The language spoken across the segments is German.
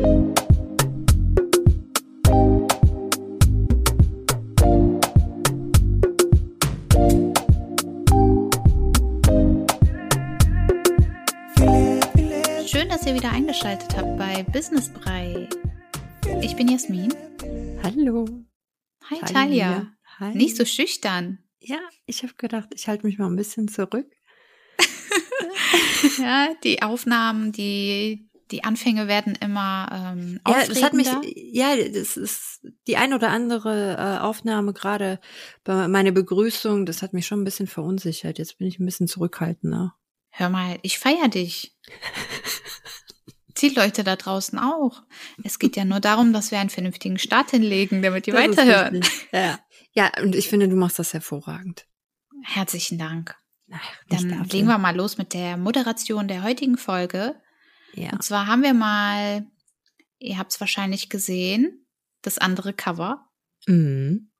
Schön, dass ihr wieder eingeschaltet habt bei Business Brei. Ich bin Jasmin. Hallo. Hi Talia. Talia. Hi. Nicht so schüchtern. Ja, ich habe gedacht, ich halte mich mal ein bisschen zurück. Ja, die Aufnahmen, die, die Anfänge werden immer ähm, Ja, das hat mich, aufregender. ja, das ist die ein oder andere äh, Aufnahme gerade bei meiner Begrüßung, das hat mich schon ein bisschen verunsichert. Jetzt bin ich ein bisschen zurückhaltender. Hör mal, ich feier dich. Die Leute da draußen auch. Es geht ja nur darum, dass wir einen vernünftigen Start hinlegen, damit die Das weiterhören. Ja. ja, und ich finde, du machst das hervorragend. Herzlichen Dank. Ach, Dann dafür. legen wir mal los mit der Moderation der heutigen Folge. Ja. Und zwar haben wir mal, ihr habt es wahrscheinlich gesehen, das andere Cover. Mhm.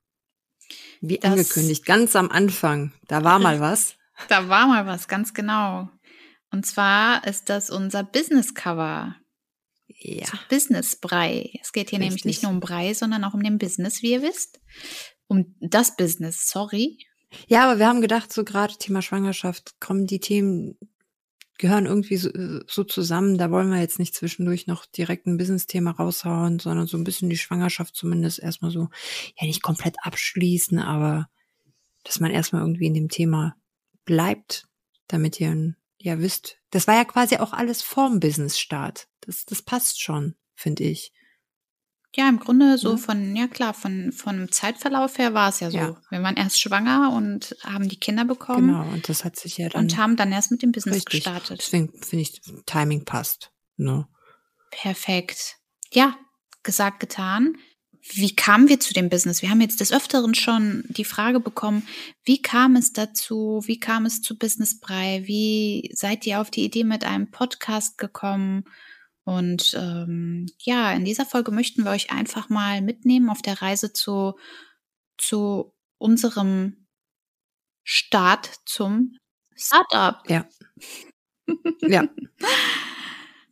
Wie Das- angekündigt, ganz am Anfang, da war mal was. Da war mal was, ganz genau. Und zwar ist das unser Business-Cover. Ja. zu Business-Brei. Es geht hier nämlich Richtig. nicht nur um Brei, sondern auch um den Business, wie ihr wisst. Um das Business, sorry. Ja, aber wir haben gedacht, so gerade Thema Schwangerschaft, kommen die Themen, gehören irgendwie so, so zusammen. Da wollen wir jetzt nicht zwischendurch noch direkt ein Business-Thema raushauen, sondern so ein bisschen die Schwangerschaft zumindest erstmal so, ja nicht komplett abschließen, aber dass man erstmal irgendwie in dem Thema bleibt, damit ihr ja wisst. Das war ja quasi auch alles vorm Business-Start. Das, das passt schon, finde ich. Ja, im Grunde so Ja. von, ja klar, von, vom Zeitverlauf her war es ja so. Ja. Wir waren erst schwanger und haben die Kinder bekommen Genau, und das hat sich ja dann und haben dann erst mit dem Business richtig. gestartet. Deswegen finde ich, Timing passt. Ne? Perfekt. Ja, gesagt, getan. Wie kamen wir zu dem Business? Wir haben jetzt des Öfteren schon die Frage bekommen, wie kam es dazu? Wie kam es zu Business Brei? Wie seid ihr auf die Idee mit einem Podcast gekommen? Und ähm, ja, in dieser Folge möchten wir euch einfach mal mitnehmen auf der Reise zu, zu unserem Start zum Startup. Ja. Ja.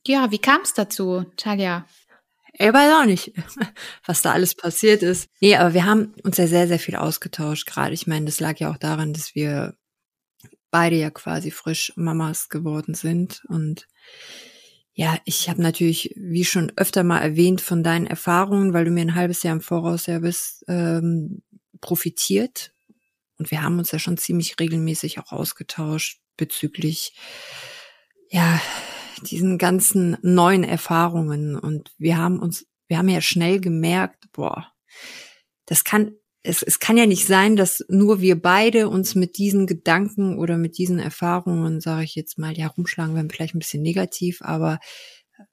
Ja, wie kam es dazu, Talia? Ich weiß auch nicht, was da alles passiert ist. Nee, aber wir haben uns ja sehr, sehr viel ausgetauscht gerade. Ich meine, das lag ja auch daran, dass wir beide ja quasi frisch Mamas geworden sind. Und ja, ich habe natürlich, wie schon öfter mal erwähnt, von deinen Erfahrungen, weil du mir ein halbes Jahr im Voraus ja bist, ähm, profitiert. Und wir haben uns ja schon ziemlich regelmäßig auch ausgetauscht bezüglich, ja, diesen ganzen neuen Erfahrungen und wir haben uns, wir haben ja schnell gemerkt, boah, das kann, es, es kann ja nicht sein, dass nur wir beide uns mit diesen Gedanken oder mit diesen Erfahrungen, sage ich jetzt mal, ja, rumschlagen wir vielleicht ein bisschen negativ, aber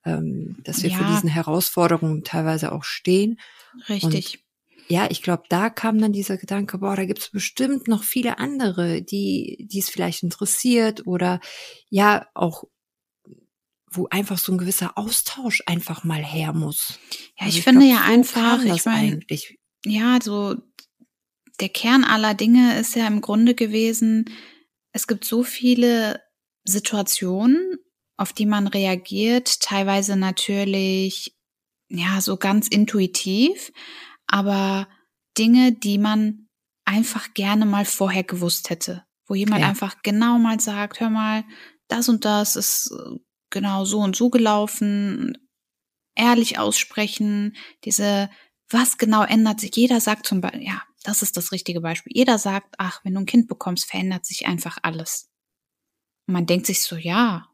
ähm, dass wir Ja. für diesen Herausforderungen teilweise auch stehen. Richtig. Ja, ich glaube, da kam dann dieser Gedanke, boah, da gibt's bestimmt noch viele andere, die, die es vielleicht interessiert oder ja auch wo einfach so ein gewisser Austausch einfach mal her muss. Ja, Also ich, finde glaub, ja so einfach, ich meine, ja, so der Kern aller Dinge ist ja im Grunde gewesen, es gibt so viele Situationen, auf die man reagiert, teilweise natürlich, ja, so ganz intuitiv, aber Dinge, die man einfach gerne mal vorher gewusst hätte, wo jemand Ja. einfach genau mal sagt, hör mal, das und das ist äh, genau so und so gelaufen, ehrlich aussprechen, diese, was genau ändert sich? Jeder sagt zum Beispiel, ja, das ist das richtige Beispiel. Jeder sagt, ach, wenn du ein Kind bekommst, verändert sich einfach alles. Und man denkt sich so, ja.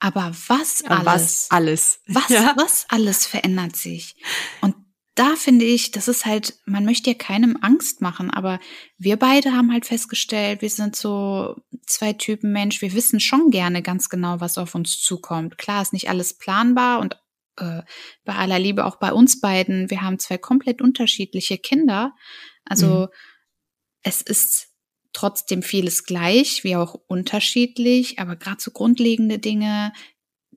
Aber was alles? was alles. Was, Ja. was alles verändert sich? Und da finde ich, das ist halt, man möchte ja keinem Angst machen, aber wir beide haben halt festgestellt, wir sind so zwei Typen Mensch, wir wissen schon gerne ganz genau, was auf uns zukommt. Klar ist nicht alles planbar und äh, bei aller Liebe auch bei uns beiden, wir haben zwei komplett unterschiedliche Kinder. Also Mhm. es ist trotzdem vieles gleich, wie auch unterschiedlich, aber gerade so grundlegende Dinge,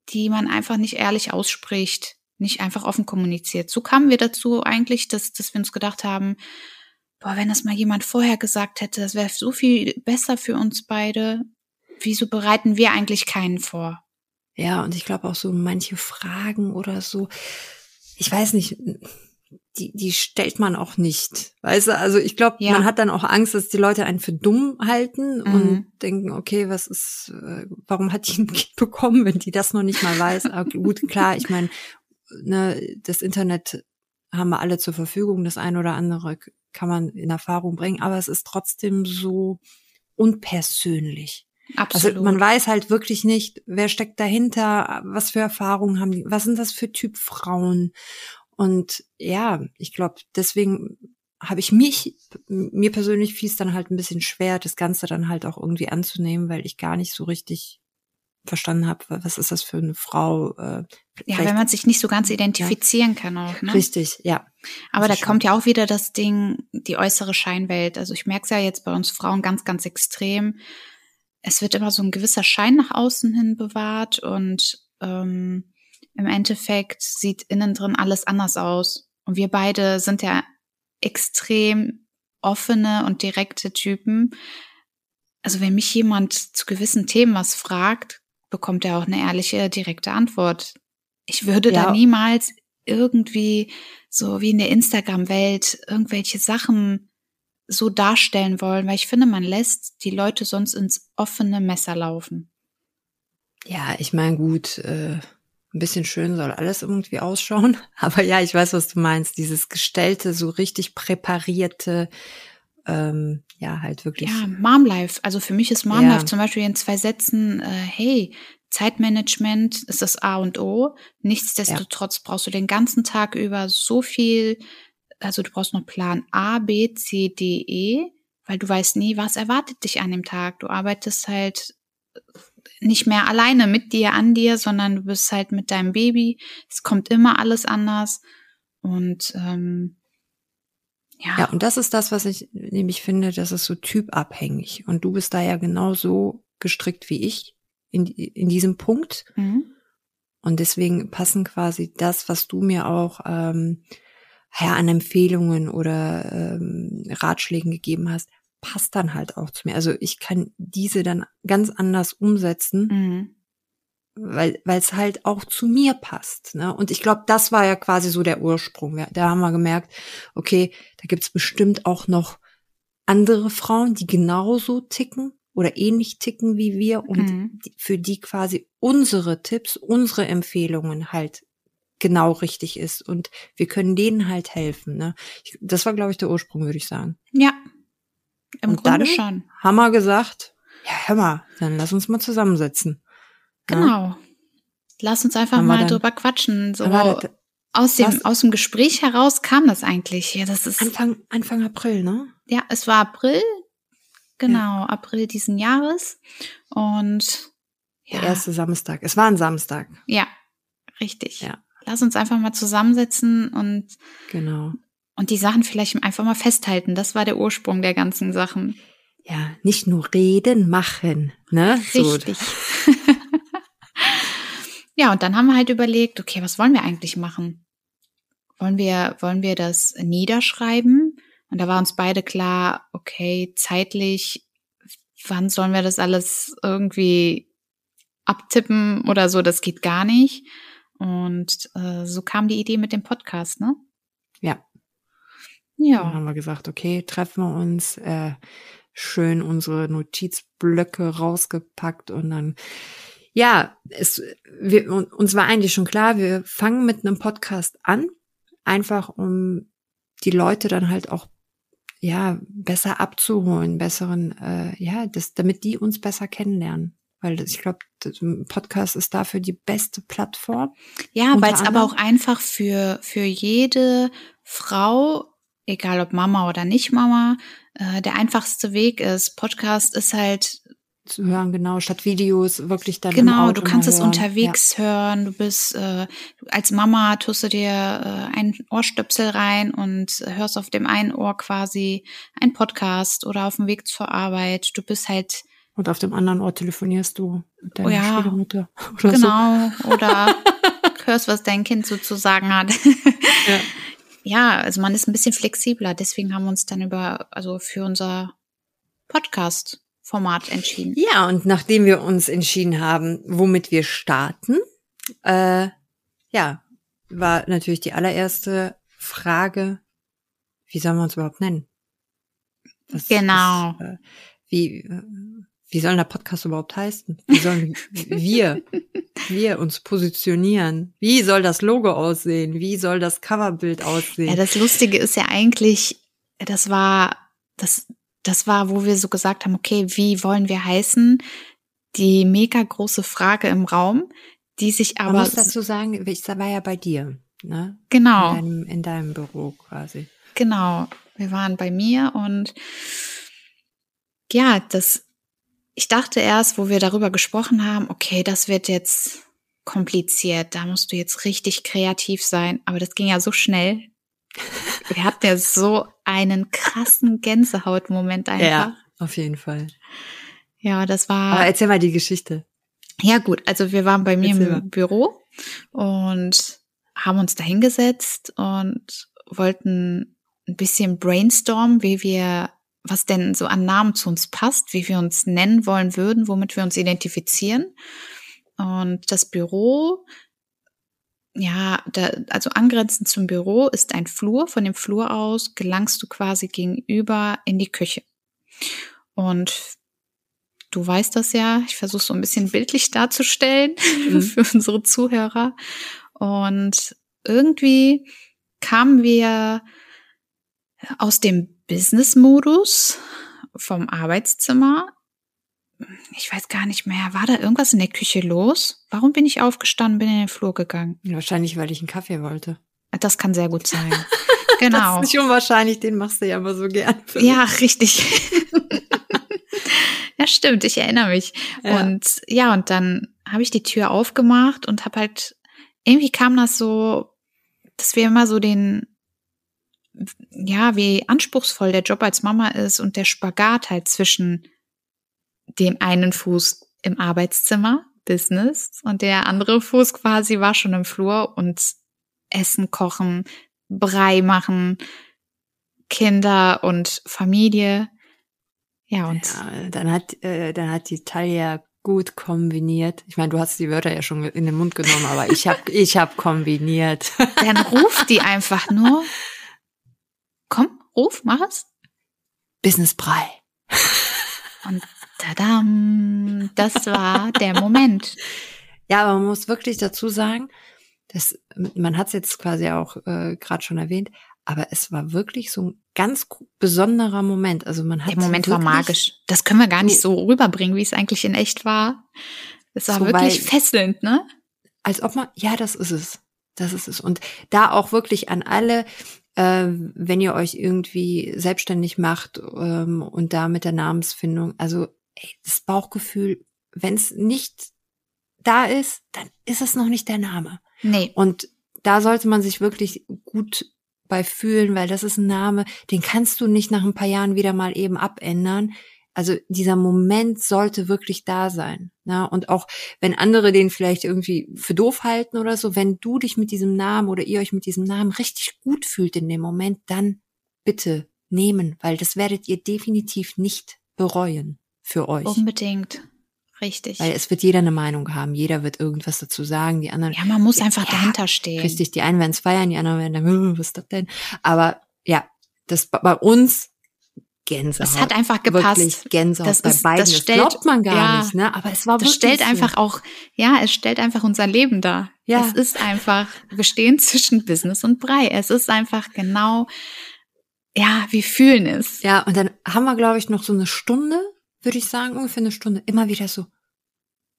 die man einfach nicht ehrlich ausspricht, nicht einfach offen kommuniziert. So kamen wir dazu eigentlich, dass, dass wir uns gedacht haben, boah, wenn das mal jemand vorher gesagt hätte, das wäre so viel besser für uns beide. Wieso bereiten wir eigentlich keinen vor? Ja, und ich glaube auch so manche Fragen oder so, ich weiß nicht, die, die stellt man auch nicht. Weißt du, also ich glaube, Ja. man hat dann auch Angst, dass die Leute einen für dumm halten Mhm. und denken, okay, was ist, äh, warum hat die ein Kind bekommen, wenn die das noch nicht mal weiß? Aber gut, klar, ich meine, ne, das Internet haben wir alle zur Verfügung, das eine oder andere kann man in Erfahrung bringen, aber es ist trotzdem so unpersönlich. Absolut. Also man weiß halt wirklich nicht, wer steckt dahinter, was für Erfahrungen haben die, was sind das für Typ Frauen. Und ja, ich glaube, deswegen habe ich mich, mir persönlich fiel es dann halt ein bisschen schwer, das Ganze dann halt auch irgendwie anzunehmen, weil ich gar nicht so richtig verstanden habe, was ist das für eine Frau. Äh, ja, wenn man sich nicht so ganz identifizieren kann auch, ne? Richtig, ja. Aber da ist kommt ja auch wieder das Ding, die äußere Scheinwelt. Also ich merke es ja jetzt bei uns Frauen ganz, ganz extrem. Es wird immer so ein gewisser Schein nach außen hin bewahrt und ähm, im Endeffekt sieht innen drin alles anders aus. Und wir beide sind ja extrem offene und direkte Typen. Also wenn mich jemand zu gewissen Themen was fragt, bekommt er auch eine ehrliche, direkte Antwort. Ich würde Ja. da niemals irgendwie so wie in der Instagram-Welt irgendwelche Sachen so darstellen wollen, weil ich finde, man lässt die Leute sonst ins offene Messer laufen. Ja, ich meine, gut, äh, ein bisschen schön soll alles irgendwie ausschauen. Aber ja, ich weiß, was du meinst. Dieses gestellte, so richtig präparierte, ähm, ja, halt wirklich. Ja, Momlife. Also für mich ist Momlife Ja. zum Beispiel in zwei Sätzen, äh, hey, Zeitmanagement ist das A und O. Nichtsdestotrotz brauchst du den ganzen Tag über so viel, also du brauchst noch Plan A, B, C, D, E, weil du weißt nie, was erwartet dich an dem Tag. Du arbeitest halt nicht mehr alleine mit dir, an dir, sondern du bist halt mit deinem Baby. Es kommt immer alles anders. Und ähm, ja, Ja, und das ist das, was ich nämlich finde, das ist so typabhängig. Und du bist da ja genauso gestrickt wie ich in, in diesem Punkt. Mhm. Und deswegen passen quasi das, was du mir auch ähm, ja, an Empfehlungen oder ähm, Ratschlägen gegeben hast, passt dann halt auch zu mir. Also ich kann diese dann ganz anders umsetzen, Mhm. weil weil es halt auch zu mir passt. Ne? Und ich glaube, das war ja quasi so der Ursprung. Da haben wir gemerkt, okay, da gibt's bestimmt auch noch andere Frauen, die genauso ticken oder ähnlich ticken wie wir und Mhm. für die quasi unsere Tipps, unsere Empfehlungen halt genau richtig ist und wir können denen halt helfen. Ne? Ich, das war, glaube ich, der Ursprung, würde ich sagen. Ja, im Und Grunde dann? schon. Haben wir gesagt, ja, hör mal, dann lass uns mal zusammensetzen. Ne? Genau. Lass uns einfach mal dann- drüber quatschen. So das- aus dem, was? aus dem Gespräch heraus kam das eigentlich. Ja, das ist, Anfang, Anfang April, ne? ja, es war April. Genau, April diesen Jahres. Und Der ja, erste Samstag. Es war ein Samstag. ja, richtig. Ja. Lass uns einfach mal zusammensetzen und, Genau. und die Sachen vielleicht einfach mal festhalten. Das war der Ursprung der ganzen Sachen. Ja, nicht nur reden, machen, ne? So. Richtig. ja, und dann haben wir halt überlegt, okay, was wollen wir eigentlich machen? Wollen wir, wollen wir das niederschreiben? Und da war uns beide klar, okay, zeitlich, wann sollen wir das alles irgendwie abtippen oder so? Das geht gar nicht. Und äh, so kam die Idee mit dem Podcast, ne? Ja. Dann Ja. haben wir gesagt, okay, treffen wir uns, äh, schön unsere Notizblöcke rausgepackt und dann, ja, es, wir, un- uns war eigentlich schon klar, wir fangen mit einem Podcast an, einfach um die Leute dann halt auch ja besser abzuholen, besseren, äh, ja, das, damit die uns besser kennenlernen. Weil ich glaube, Podcast ist dafür die beste Plattform. Ja, weil es aber auch einfach für, für jede Frau, egal ob Mama oder nicht Mama, äh, der einfachste Weg ist. Podcast ist halt, zu hören, genau, statt Videos wirklich dann genau, du kannst es hören. unterwegs hören, du bist, äh, als Mama tust du dir äh, ein Ohrstöpsel rein und hörst auf dem einen Ohr quasi ein Podcast oder auf dem Weg zur Arbeit. Du bist halt, Ja. Und auf dem anderen Ort telefonierst du mit deiner Oh ja. Schwiegermutter oder genau, oder hörst, was dein Kind so zu sagen hat. so. Ja. ja, also man ist ein bisschen flexibler. Deswegen haben wir uns dann über, also für unser Podcast Format entschieden. Ja, und nachdem wir uns entschieden haben, womit wir starten, äh, ja, war natürlich die allererste Frage, wie sollen wir uns überhaupt nennen? Was, genau. Was, äh, wie, wie soll der Podcast überhaupt heißen? Wie sollen wir, wir uns positionieren? Wie soll das Logo aussehen? Wie soll das Coverbild aussehen? Ja, das Lustige ist ja eigentlich, das war, das, das war, wo wir so gesagt haben, okay, wie wollen wir heißen? Die mega große Frage im Raum, die sich aber. Man muss dazu sagen, ich war ja bei dir, ne? Genau. In deinem, in deinem Büro quasi. Genau. Wir waren bei mir und ja, das, ich dachte erst, wo wir darüber gesprochen haben, okay, das wird jetzt kompliziert, da musst du jetzt richtig kreativ sein, aber das ging ja so schnell. Wir hatten ja so einen krassen Gänsehautmoment einfach. Ja, auf jeden Fall. Ja, das war. Aber erzähl mal die Geschichte. Ja, gut. Also wir waren bei mir erzähl im mal. Büro und haben uns da hingesetzt und wollten ein bisschen brainstormen, wie wir, was denn so an Namen zu uns passt, wie wir uns nennen wollen würden, womit wir uns identifizieren. Und das Büro ja, da, also angrenzend zum Büro ist ein Flur. Von dem Flur aus gelangst du quasi gegenüber in die Küche. Und du weißt das ja, ich versuche so ein bisschen bildlich darzustellen mhm. für unsere Zuhörer. Und irgendwie kamen wir aus dem Business-Modus vom Arbeitszimmer ich weiß gar nicht mehr, war da irgendwas in der Küche los? Warum bin ich aufgestanden, bin in den Flur gegangen? Wahrscheinlich, weil ich einen Kaffee wollte. Das kann sehr gut sein. Genau. das ist nicht unwahrscheinlich, den machst du ja immer so gern. Ja, richtig. ja, stimmt, ich erinnere mich. Ja. Und ja, und dann habe ich die Tür aufgemacht und habe halt, irgendwie kam das so, dass wir immer so den, ja, wie anspruchsvoll der Job als Mama ist und der Spagat halt zwischen dem einen Fuß im Arbeitszimmer, Business, und der andere Fuß quasi war schon im Flur und Essen kochen, Brei machen, Kinder und Familie. Ja, und ja, dann hat äh, dann hat die Talia gut kombiniert. Ich meine, du hast die Wörter ja schon in den Mund genommen, aber ich habe ich hab kombiniert. Dann ruft die einfach nur. Komm, ruf, mach es. Business Brei. Und Tadam, das war der Moment. Ja, aber man muss wirklich dazu sagen, dass man hat es jetzt quasi auch äh, gerade schon erwähnt, aber es war wirklich so ein ganz besonderer Moment. Also man hat der Moment war magisch. Das können wir gar nicht so rüberbringen, wie es eigentlich in echt war. Es war so, wirklich fesselnd, ne? Als ob man, ja, das ist es. Das ist es. Und da auch wirklich an alle, äh, wenn ihr euch irgendwie selbstständig macht ähm, und da mit der Namensfindung, also ey, das Bauchgefühl, wenn es nicht da ist, dann ist es noch nicht der Name. Nee. Und da sollte man sich wirklich gut bei fühlen, weil das ist ein Name, den kannst du nicht nach ein paar Jahren wieder mal eben abändern. Also dieser Moment sollte wirklich da sein. Ne? Und auch wenn andere den vielleicht irgendwie für doof halten oder so, wenn du dich mit diesem Namen oder ihr euch mit diesem Namen richtig gut fühlt in dem Moment, dann bitte nehmen, weil das werdet ihr definitiv nicht bereuen für euch. Unbedingt. Richtig. Weil es wird jeder eine Meinung haben, jeder wird irgendwas dazu sagen, die anderen. Ja, man muss einfach ja, dahinter stehen. Richtig, die einen werden es feiern, die anderen werden dann, was ist das denn? Aber ja, das bei uns Gänsehaut. Es hat einfach gepasst. Wirklich Gänsehaut das bei ist, beiden. Das, stellt, das glaubt man gar ja, nicht, ne? Aber es war das wirklich. Das stellt so. einfach auch, ja, es stellt einfach unser Leben dar. Ja. Es ist einfach, wir stehen zwischen Business und Brei. Es ist einfach genau, ja, wir fühlen es. Ja, und dann haben wir, glaube ich, noch so eine Stunde würde ich sagen, ungefähr eine Stunde, immer wieder so,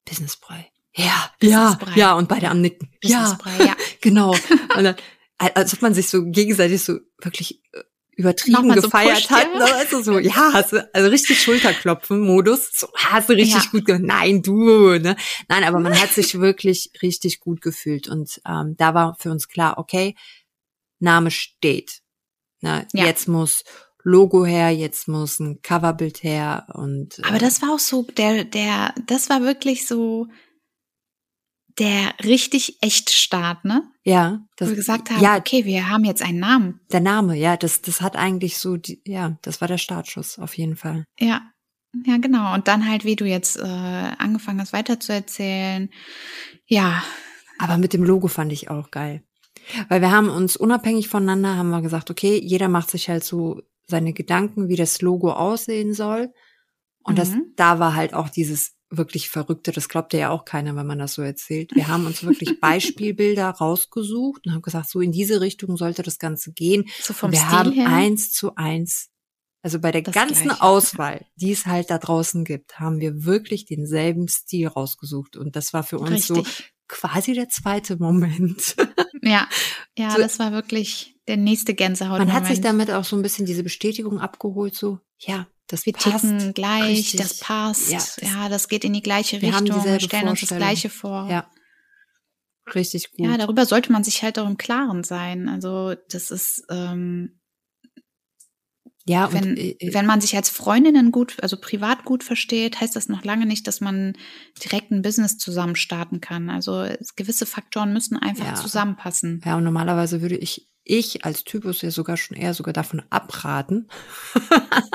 Businessbrei. Ja, ja, ja, und beide am Nicken. Ja, ja, genau. Und dann, als ob man sich so gegenseitig so wirklich äh, übertrieben gefeiert so hat. Ja. Ne? Also so, ja, hast du, also richtig Schulterklopfen-Modus. So, hast du richtig ja. gut gemacht. Nein, du, ne? Nein, aber man hat sich wirklich richtig gut gefühlt. Und ähm, da war für uns klar, okay, Name steht. Ne? Ja. Jetzt muss Logo her, jetzt muss ein Coverbild her und. Äh Aber das war auch so, der, der, das war wirklich so der richtig echt Start, ne? Ja. Das, Wo wir gesagt haben, ja, okay, wir haben jetzt einen Namen. Der Name, ja, das, das hat eigentlich so, die, ja, das war der Startschuss, auf jeden Fall. Ja. Ja, genau. Und dann halt, wie du jetzt äh, angefangen hast, weiterzuerzählen. Ja. Aber mit dem Logo fand ich auch geil. Weil wir haben uns unabhängig voneinander, haben wir gesagt, okay, jeder macht sich halt so seine Gedanken, wie das Logo aussehen soll. Und mhm. das, da war halt auch dieses wirklich Verrückte, das glaubt ja auch keiner, wenn man das so erzählt. Wir haben uns wirklich Beispielbilder rausgesucht und haben gesagt, so in diese Richtung sollte das Ganze gehen. So vom wir Stil haben her? eins zu eins, also bei der das ganzen Gleiche. Auswahl, die es halt da draußen gibt, haben wir wirklich denselben Stil rausgesucht. Und das war für uns Richtig. so quasi der zweite Moment. Ja, ja, so, das war wirklich der nächste Gänsehaut. Man hat sich damit auch so ein bisschen diese Bestätigung abgeholt, so, ja, das wir passt. ticken gleich, Richtig. das passt. Ja das, ja, das geht in die gleiche wir Richtung. Wir stellen uns das Gleiche vor. Ja. Richtig gut. Ja, darüber sollte man sich halt auch im Klaren sein. Also, das ist, ähm, ja, wenn, und, äh, äh, wenn man sich als Freundinnen gut, also privat gut versteht, heißt das noch lange nicht, dass man direkt ein Business zusammen starten kann. Also gewisse Faktoren müssen einfach ja. zusammenpassen. Ja, und normalerweise würde ich ich als Typus ja sogar schon eher sogar davon abraten.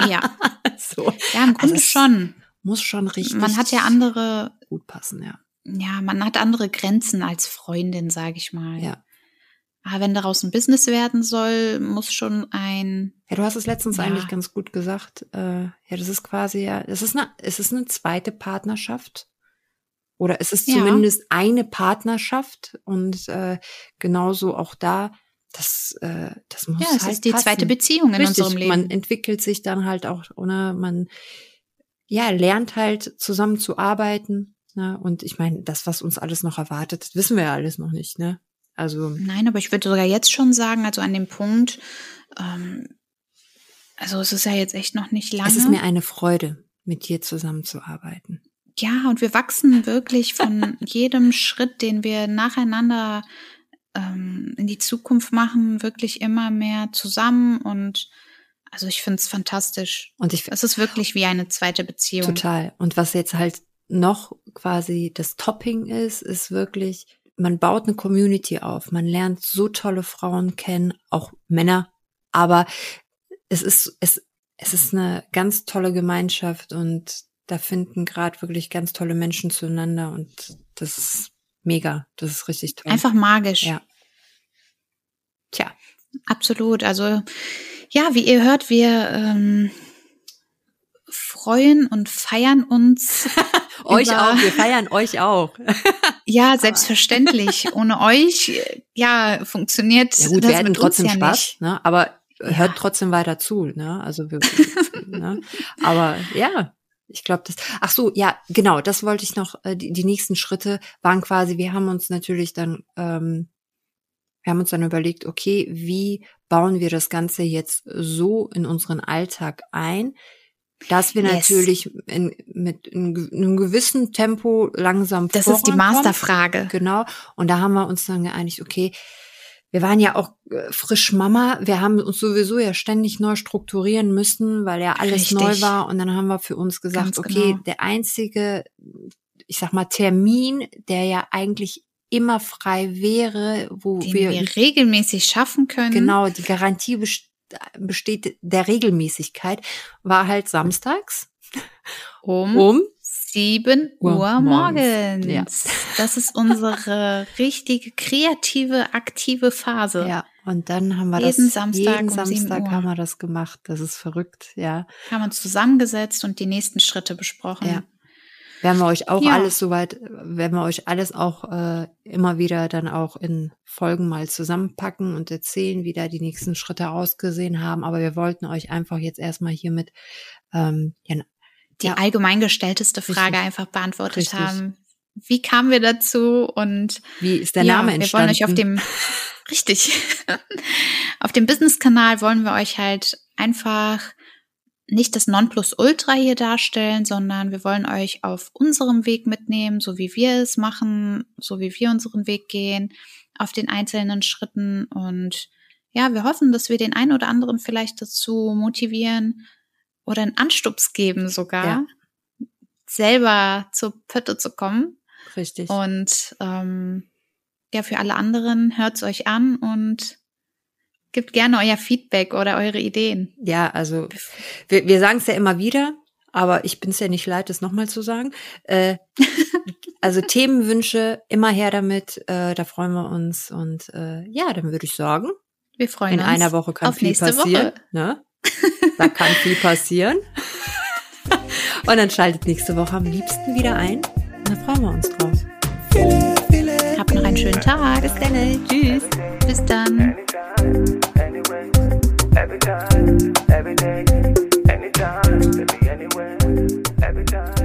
Ja. so. Ja, im Grunde also schon. Muss schon richtig. Man hat ja andere. Gut passen, ja. Ja, man hat andere Grenzen als Freundin, sage ich mal. Ja. Aber wenn daraus ein Business werden soll, muss schon ein. Ja, du hast es letztens ja. eigentlich ganz gut gesagt. Äh, ja, das ist quasi ja, es ist eine, es ist eine zweite Partnerschaft. Oder es ist ja. zumindest eine Partnerschaft und äh, genauso auch da das, äh, das muss ja, es halt ist die passen. zweite Beziehung in Richtig, unserem Leben. Man entwickelt sich dann halt auch, oder man ja lernt halt zusammen zu arbeiten. Ne? Und ich meine, das, was uns alles noch erwartet, das wissen wir ja alles noch nicht. Ne? Also nein, aber ich würde sogar jetzt schon sagen, also an dem Punkt, ähm, also es ist ja jetzt echt noch nicht lange. Es ist mir eine Freude, mit dir zusammenzuarbeiten. Ja, und wir wachsen wirklich von jedem Schritt, den wir nacheinander ähm, in die Zukunft machen, wirklich immer mehr zusammen und also ich finde es fantastisch. Und ich es ist wirklich wie eine zweite Beziehung. Total. Und was jetzt halt noch quasi das Topping ist, ist wirklich, man baut eine Community auf. Man lernt so tolle Frauen kennen, auch Männer. Aber es ist, es, es ist eine ganz tolle Gemeinschaft und da finden gerade wirklich ganz tolle Menschen zueinander und das ist mega. Das ist richtig toll. Einfach magisch. Ja. Tja. Absolut. Also ja, wie ihr hört, wir ähm, freuen und feiern uns. euch auch, wir feiern euch auch. ja, selbstverständlich. Ohne euch, ja, funktioniert ja gut, das wir hätten trotzdem ja Spaß, nicht. ne? Aber hört trotzdem weiter zu, ne? Also wir, ne? Aber ja, ich glaube, das. Ach so, ja, genau. Das wollte ich noch. Äh, die, die nächsten Schritte waren quasi. Wir haben uns natürlich dann, ähm, wir haben uns dann überlegt, okay, wie bauen wir das Ganze jetzt so in unseren Alltag ein, dass wir yes. natürlich in, mit in einem gewissen Tempo langsam Das ist die Masterfrage. Genau. Und da haben wir uns dann geeinigt, okay, wir waren ja auch äh, frisch Mama. Wir haben uns sowieso ja ständig neu strukturieren müssen, weil ja alles Richtig. neu war. Und dann haben wir für uns gesagt, Ganz okay, genau. der einzige, ich sag mal, Termin, der ja eigentlich immer frei wäre, wo Den wir, wir regelmäßig schaffen können. Genau, die Garantie besteht der Regelmäßigkeit, war halt samstags um, um 7 Uhr, Uhr morgens. Ja. Das ist unsere richtige kreative, aktive Phase. Ja, und dann haben wir jeden das Samstag jeden um Samstag haben wir das gemacht. Das ist verrückt, ja. Haben uns zusammengesetzt und die nächsten Schritte besprochen. Ja. Werden wir euch auch ja. alles soweit, werden wir euch alles auch äh, immer wieder dann auch in Folgen mal zusammenpacken und erzählen, wie da die nächsten Schritte ausgesehen haben. Aber wir wollten euch einfach jetzt erstmal hiermit ähm, ja, die ja. allgemein gestellteste Frage Richtig. einfach beantwortet Richtig. haben. Wie kamen wir dazu und wie ist der Name entstanden? Wir wollen euch auf dem Richtig. auf dem Business-Kanal wollen wir euch halt einfach nicht das Nonplusultra hier darstellen, sondern wir wollen euch auf unserem Weg mitnehmen, so wie wir es machen, so wie wir unseren Weg gehen, auf den einzelnen Schritten und ja, wir hoffen, dass wir den einen oder anderen vielleicht dazu motivieren, oder einen Anstups geben sogar, ja. selber zur Pötte zu kommen. Richtig. Und ähm, ja, für alle anderen hört's euch an und gebt gerne euer Feedback oder eure Ideen. Ja, also wir, wir sagen es ja immer wieder, aber ich bin es ja nicht leid, das nochmal zu sagen. Äh, also Themenwünsche, immer her damit, äh, da freuen wir uns. Und äh, ja, dann würde ich sagen, wir freuen in uns. einer Woche kann viel passieren. Ne? Da kann viel passieren. Und dann schaltet nächste Woche am liebsten wieder ein. Da freuen wir uns drauf. Habt noch einen schönen Tag. Bis dann. Tschüss. Bis dann. anyway, every time, every day, anytime, baby, anywhere, every time.